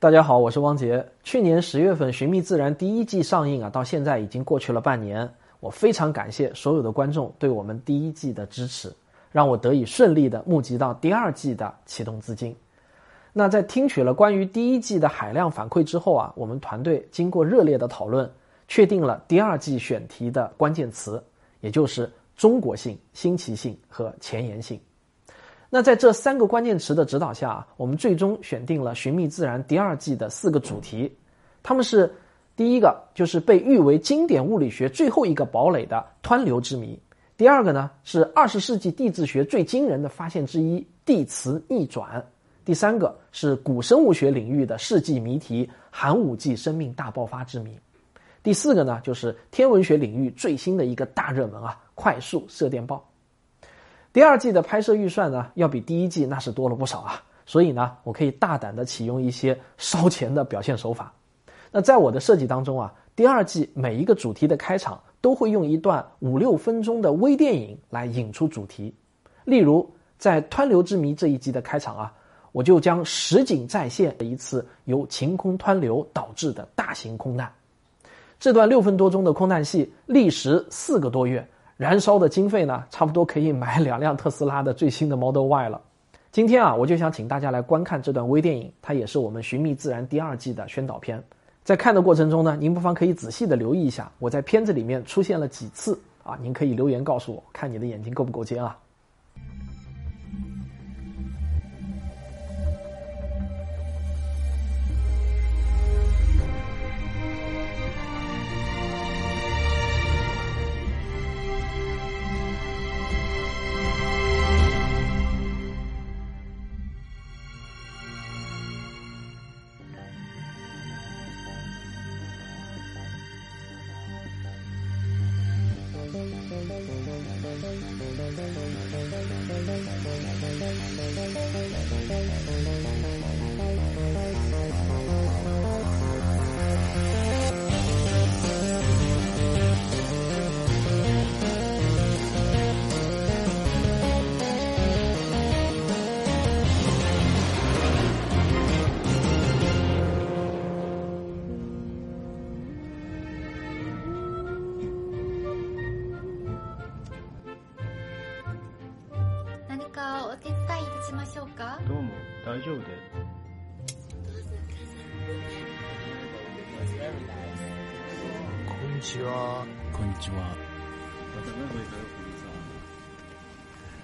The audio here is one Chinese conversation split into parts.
大家好，我是汪杰。去年十月份《寻觅自然》第一季上映啊，到现在已经过去了半年。我非常感谢所有的观众对我们第一季的支持，让我得以顺利的募集到第二季的启动资金。那在听取了关于第一季的海量反馈之后啊，我们团队经过热烈的讨论，确定了第二季选题的关键词，也就是中国性、新奇性和前沿性。那在这三个关键词的指导下，我们最终选定了《寻觅自然》第二季的四个主题，他们是：第一个就是被誉为经典物理学最后一个堡垒的湍流之谜；第二个呢是二十世纪地质学最惊人的发现之一——地磁逆转；第三个是古生物学领域的世纪谜题——寒武纪生命大爆发之谜；第四个呢就是天文学领域最新的一个大热门啊——快速射电暴。第二季的拍摄预算呢，要比第一季那是多了不少啊，所以呢，我可以大胆的启用一些烧钱的表现手法。那在我的设计当中啊，第二季每一个主题的开场都会用一段五六分钟的微电影来引出主题。例如，在湍流之谜这一集的开场啊，我就将实景再现一次由晴空湍流导致的大型空难。这段六分多钟的空难戏历时四个多月。燃烧的经费呢，差不多可以买两辆特斯拉的最新的 Model Y 了。今天啊，我就想请大家来观看这段微电影，它也是我们《寻觅自然》第二季的宣导片。在看的过程中呢，您不妨可以仔细的留意一下，我在片子里面出现了几次啊，您可以留言告诉我，看你的眼睛够不够尖啊。Thank you. ちは。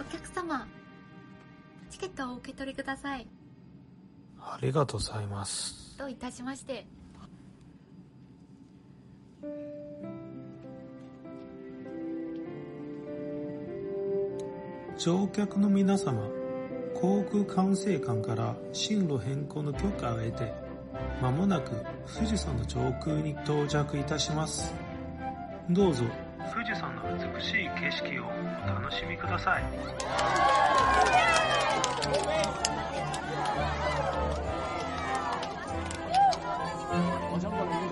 お客様チケットをお受け取りください。ありがとうございます。どういたしまして。乗客の皆様航空管制官から進路変更の許可を得てまもなく富士山の上空に到着いたしますどうぞ。富士山の美しい景色をお楽しみください。す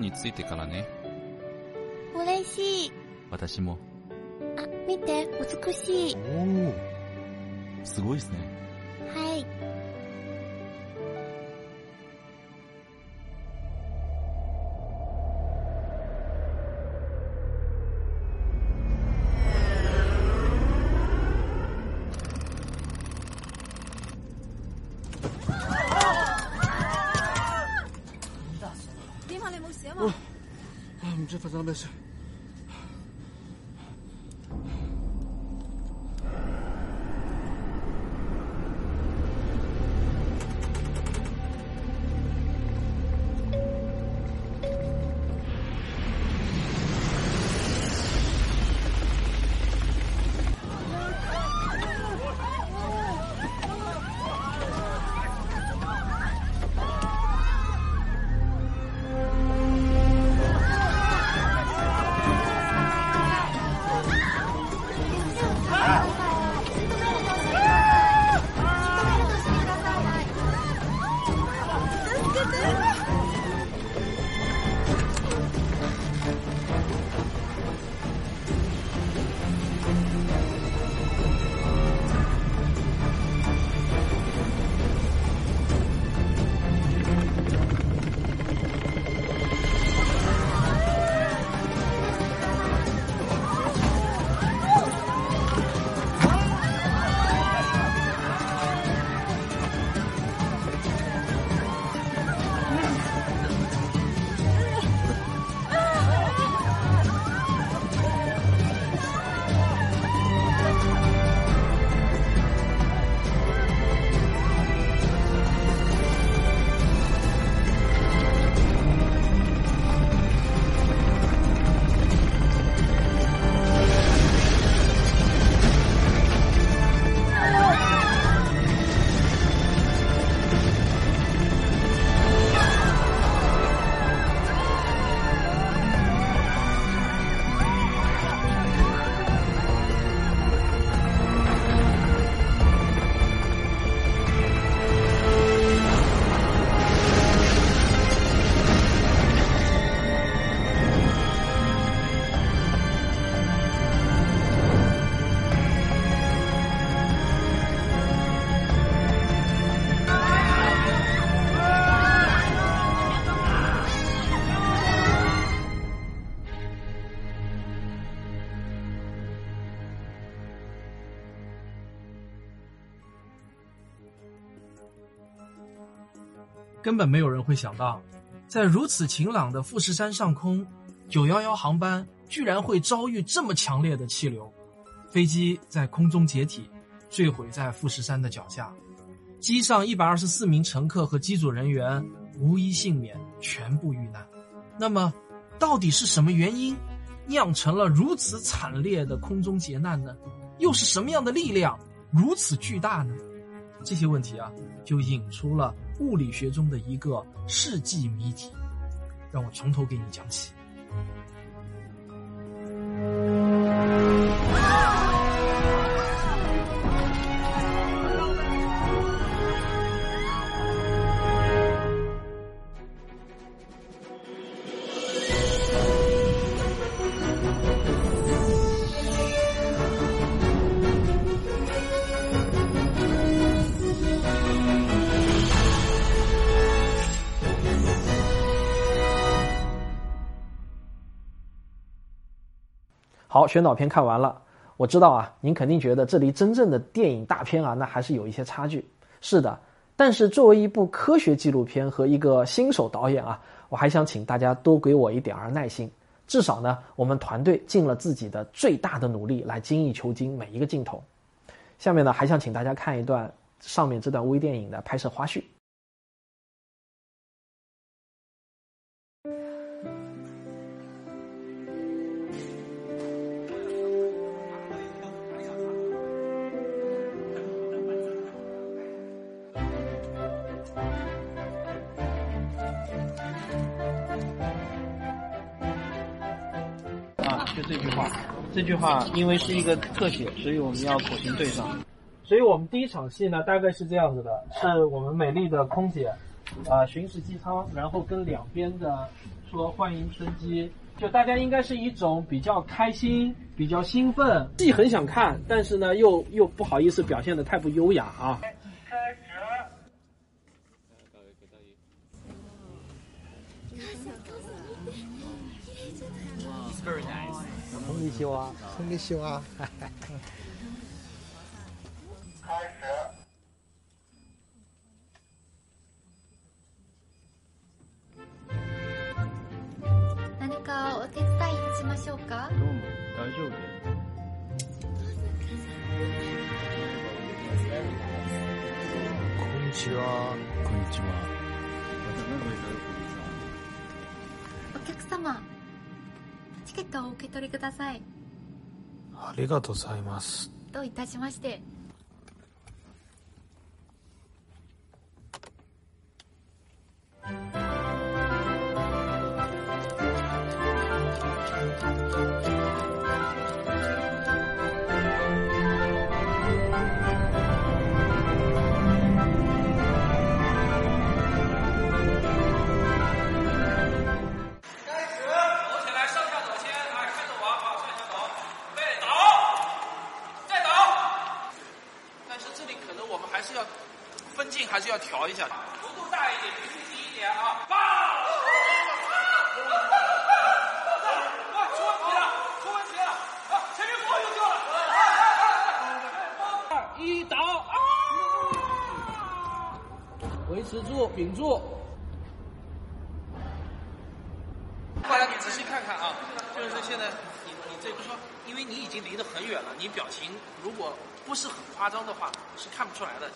に着いてからね。嬉しい。私も。あ見て。美しい。おおすごいですね。はい这根本没有人会想到，在如此晴朗的富士山上空，九幺幺航班居然会遭遇这么强烈的气流，飞机在空中解体，坠毁在富士山的脚下，机上一百二十四名乘客和机组人员无一幸免，全部遇难。那么，到底是什么原因酿成了如此惨烈的空中劫难呢？又是什么样的力量如此巨大呢？这些问题啊，就引出了物理学中的一个世纪谜题。让我从头给你讲起。好，宣导片看完了，我知道啊，您肯定觉得这离真正的电影大片啊，那还是有一些差距。是的，但是作为一部科学纪录片和一个新手导演啊，我还想请大家多给我一点儿耐心。至少呢，我们团队尽了自己的最大的努力来精益求精每一个镜头。下面呢，还想请大家看一段上面这段微电影的拍摄花絮。就这句话，这句话因为是一个特写，所以我们要口型对上。所以我们第一场戏呢，大概是这样子的：是我们美丽的空姐，啊，巡视机舱，然后跟两边的说欢迎春机，就大家应该是一种比较开心、比较兴奋，既很想看，但是呢又又不好意思表现的太不优雅啊。こんにちは。こんにちは。何かお手伝いいたしましょうか？どうも大丈夫ですこんにちは。こんにちは。お客様ットをお受け取りくださいありがとうございます。どういたしまして幅度大一点，局数低一点啊。爆！哇，出问题了，出问题了！啊，前面火有救了！二一倒啊！维持住，屏住。后来你仔细看看啊，就是现在你你这个说，因为你已经离得很远了，你表情如果不是很夸张的话，是看不出来的。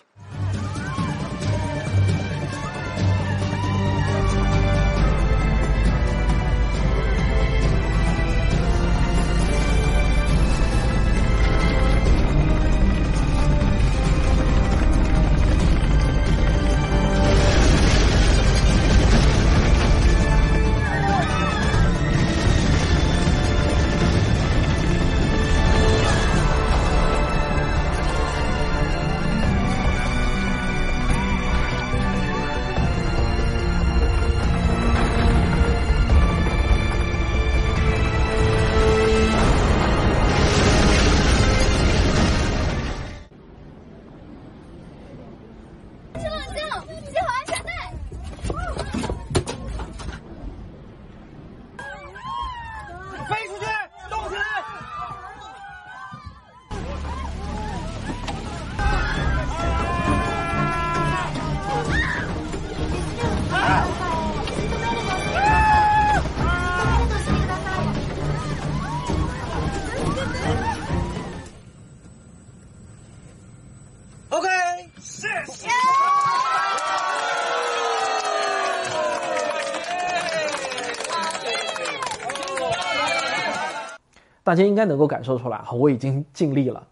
大家应该能够感受出来哈，我已经尽力了。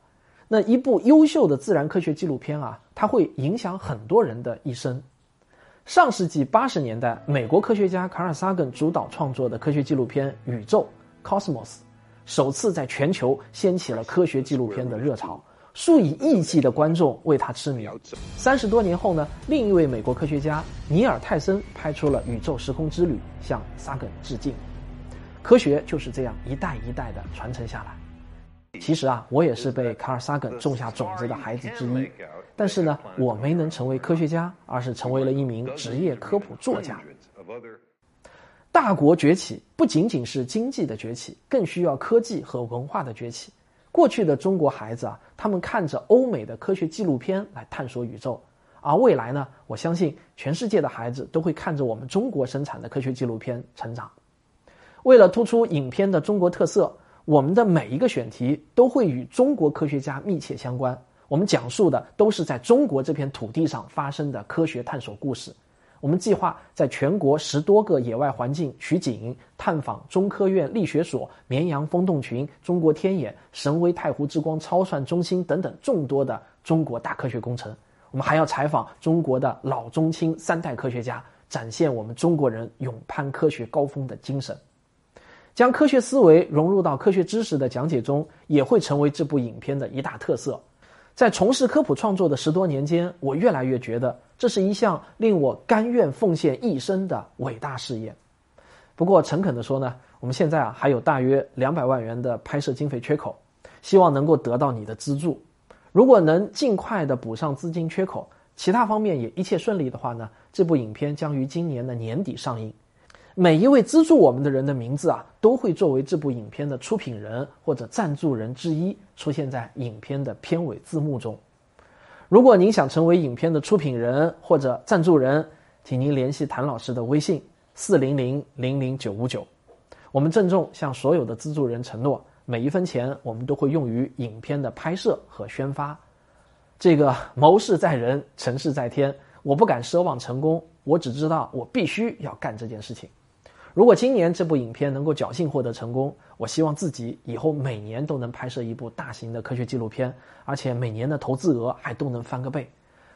那一部优秀的自然科学纪录片啊，它会影响很多人的一生。上世纪八十年代，美国科学家卡尔萨根主导创作的科学纪录片《宇宙》（Cosmos） 首次在全球掀起了科学纪录片的热潮，数以亿计的观众为他痴迷。三十多年后呢，另一位美国科学家尼尔·泰森拍出了《宇宙时空之旅》，向萨根致敬。科学就是这样一代一代的传承下来。其实啊，我也是被卡尔萨根种下种子的孩子之一，但是呢，我没能成为科学家，而是成为了一名职业科普作家。大国崛起不仅仅是经济的崛起，更需要科技和文化的崛起。过去的中国孩子啊，他们看着欧美的科学纪录片来探索宇宙，而未来呢，我相信全世界的孩子都会看着我们中国生产的科学纪录片成长。为了突出影片的中国特色。我们的每一个选题都会与中国科学家密切相关，我们讲述的都是在中国这片土地上发生的科学探索故事。我们计划在全国十多个野外环境取景，探访中科院力学所、绵阳风洞群、中国天眼、神威太湖之光超算中心等等众多的中国大科学工程。我们还要采访中国的老中青三代科学家，展现我们中国人勇攀科学高峰的精神。将科学思维融入到科学知识的讲解中，也会成为这部影片的一大特色。在从事科普创作的十多年间，我越来越觉得这是一项令我甘愿奉献一生的伟大事业。不过，诚恳地说呢，我们现在啊还有大约两百万元的拍摄经费缺口，希望能够得到你的资助。如果能尽快的补上资金缺口，其他方面也一切顺利的话呢，这部影片将于今年的年底上映。每一位资助我们的人的名字啊，都会作为这部影片的出品人或者赞助人之一出现在影片的片尾字幕中。如果您想成为影片的出品人或者赞助人，请您联系谭老师的微信四零零零零九五九。我们郑重向所有的资助人承诺，每一分钱我们都会用于影片的拍摄和宣发。这个谋事在人，成事在天，我不敢奢望成功，我只知道我必须要干这件事情。如果今年这部影片能够侥幸获得成功，我希望自己以后每年都能拍摄一部大型的科学纪录片，而且每年的投资额还都能翻个倍。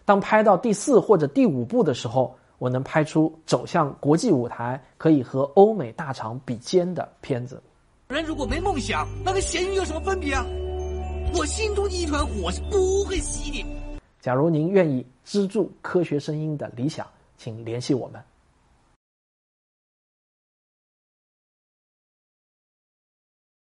当拍到第四或者第五部的时候，我能拍出走向国际舞台、可以和欧美大厂比肩的片子。人如果没梦想，那跟咸鱼有什么分别啊？我心中的一团火是不会熄的。假如您愿意资助科学声音的理想，请联系我们。